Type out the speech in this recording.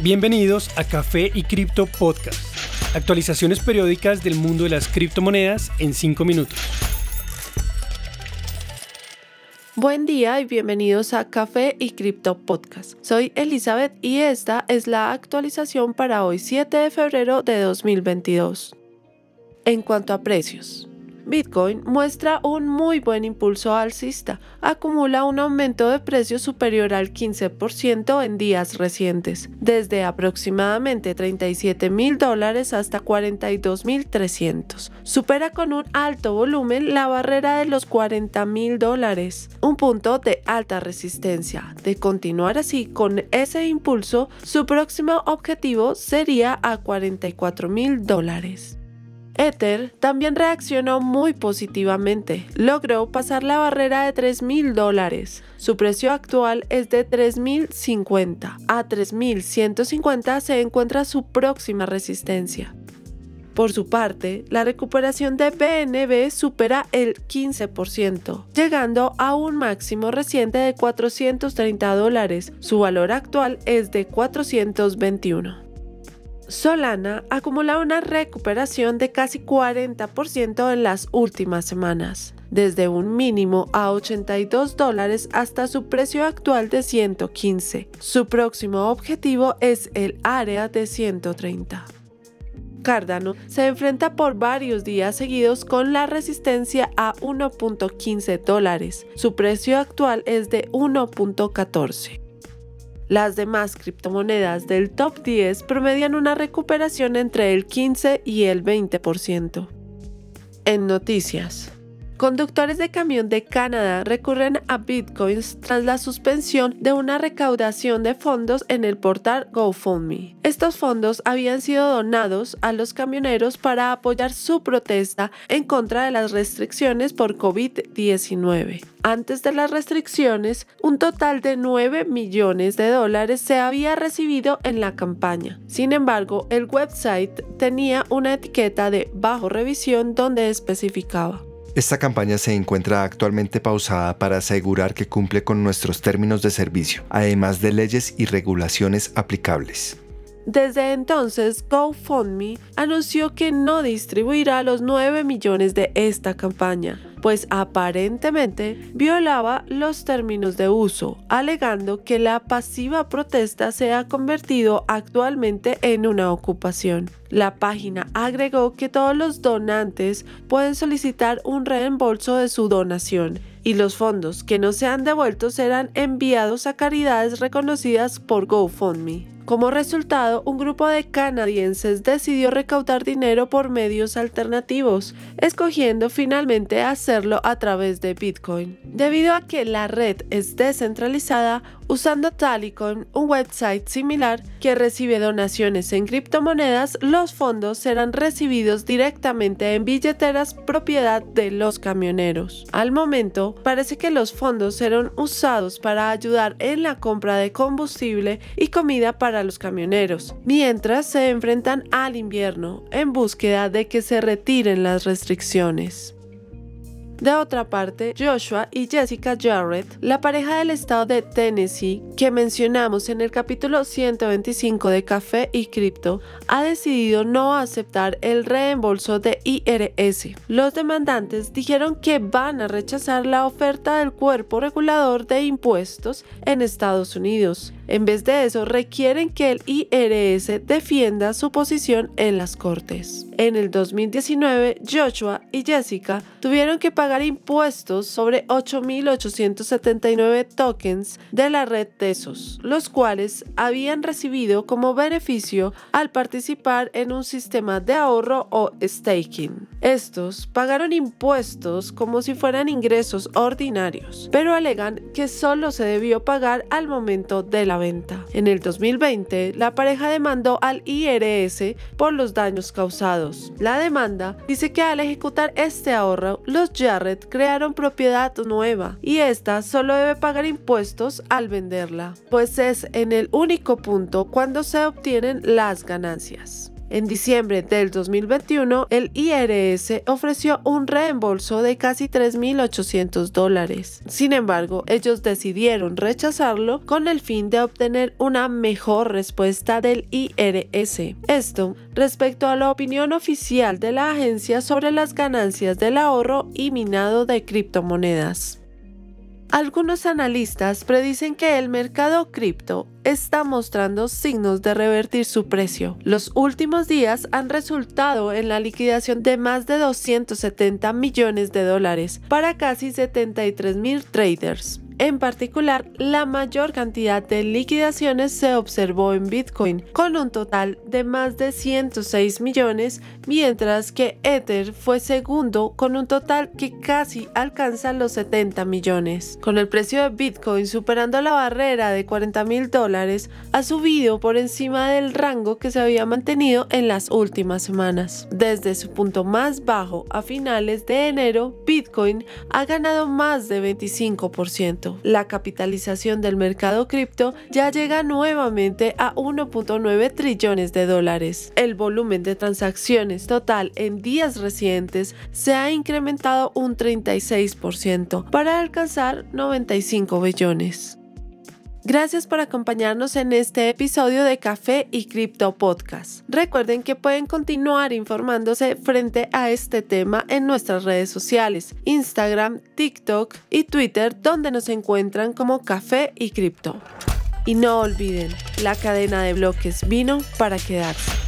Bienvenidos a Café y Cripto Podcast. Actualizaciones periódicas del mundo de las criptomonedas en 5 minutos. Buen día y bienvenidos a Café y Cripto Podcast. Soy Elizabeth y esta es la actualización para hoy 7 de febrero de 2022. En cuanto a precios, Bitcoin muestra un muy buen impulso alcista, acumula un aumento de precio superior al 15% en días recientes, desde aproximadamente 37 mil dólares hasta 42 mil 300. Supera con un alto volumen la barrera de los 40 mil dólares, un punto de alta resistencia. De continuar así con ese impulso, su próximo objetivo sería a 44 mil dólares. Ether también reaccionó muy positivamente. Logró pasar la barrera de 3.000 dólares. Su precio actual es de 3.050. A 3.150 se encuentra su próxima resistencia. Por su parte, la recuperación de BNB supera el 15%, llegando a un máximo reciente de 430 dólares. Su valor actual es de 421. Solana acumula una recuperación de casi 40% en las últimas semanas, desde un mínimo a 82 dólares hasta su precio actual de 115. Su próximo objetivo es el área de 130. Cardano se enfrenta por varios días seguidos con la resistencia a 1.15 dólares. Su precio actual es de 1.14. Las demás criptomonedas del top 10 promedian una recuperación entre el 15 y el 20%. En noticias. Conductores de camión de Canadá recurren a bitcoins tras la suspensión de una recaudación de fondos en el portal GoFundMe. Estos fondos habían sido donados a los camioneros para apoyar su protesta en contra de las restricciones por COVID-19. Antes de las restricciones, un total de 9 millones de dólares se había recibido en la campaña. Sin embargo, el website tenía una etiqueta de bajo revisión donde especificaba esta campaña se encuentra actualmente pausada para asegurar que cumple con nuestros términos de servicio, además de leyes y regulaciones aplicables. Desde entonces, GoFundMe anunció que no distribuirá los 9 millones de esta campaña, pues aparentemente violaba los términos de uso, alegando que la pasiva protesta se ha convertido actualmente en una ocupación. La página agregó que todos los donantes pueden solicitar un reembolso de su donación y los fondos que no sean devueltos serán enviados a caridades reconocidas por GoFundMe. Como resultado, un grupo de canadienses decidió recaudar dinero por medios alternativos, escogiendo finalmente hacerlo a través de Bitcoin. Debido a que la red es descentralizada, usando Talicon, un website similar que recibe donaciones en criptomonedas, los fondos serán recibidos directamente en billeteras propiedad de los camioneros. Al momento, parece que los fondos serán usados para ayudar en la compra de combustible y comida para los camioneros, mientras se enfrentan al invierno en búsqueda de que se retiren las restricciones. De otra parte, Joshua y Jessica Jarrett, la pareja del estado de Tennessee que mencionamos en el capítulo 125 de Café y Cripto, ha decidido no aceptar el reembolso de IRS. Los demandantes dijeron que van a rechazar la oferta del cuerpo regulador de impuestos en Estados Unidos. En vez de eso, requieren que el IRS defienda su posición en las cortes. En el 2019, Joshua y Jessica tuvieron que pagar impuestos sobre 8.879 tokens de la red Tesos, los cuales habían recibido como beneficio al participar en un sistema de ahorro o staking. Estos pagaron impuestos como si fueran ingresos ordinarios, pero alegan que solo se debió pagar al momento de la venta. En el 2020, la pareja demandó al IRS por los daños causados. La demanda dice que al ejecutar este ahorro, los Jarrett crearon propiedad nueva y esta solo debe pagar impuestos al venderla, pues es en el único punto cuando se obtienen las ganancias. En diciembre del 2021, el IRS ofreció un reembolso de casi 3.800 dólares. Sin embargo, ellos decidieron rechazarlo con el fin de obtener una mejor respuesta del IRS. Esto respecto a la opinión oficial de la agencia sobre las ganancias del ahorro y minado de criptomonedas. Algunos analistas predicen que el mercado cripto está mostrando signos de revertir su precio. Los últimos días han resultado en la liquidación de más de 270 millones de dólares para casi 73 mil traders. En particular, la mayor cantidad de liquidaciones se observó en Bitcoin, con un total de más de 106 millones, mientras que Ether fue segundo con un total que casi alcanza los 70 millones. Con el precio de Bitcoin superando la barrera de 40 mil dólares, ha subido por encima del rango que se había mantenido en las últimas semanas. Desde su punto más bajo a finales de enero, Bitcoin ha ganado más de 25% la capitalización del mercado cripto ya llega nuevamente a 1.9 trillones de dólares. El volumen de transacciones total en días recientes se ha incrementado un 36% para alcanzar 95 billones. Gracias por acompañarnos en este episodio de Café y Cripto Podcast. Recuerden que pueden continuar informándose frente a este tema en nuestras redes sociales, Instagram, TikTok y Twitter, donde nos encuentran como Café y Cripto. Y no olviden, la cadena de bloques vino para quedarse.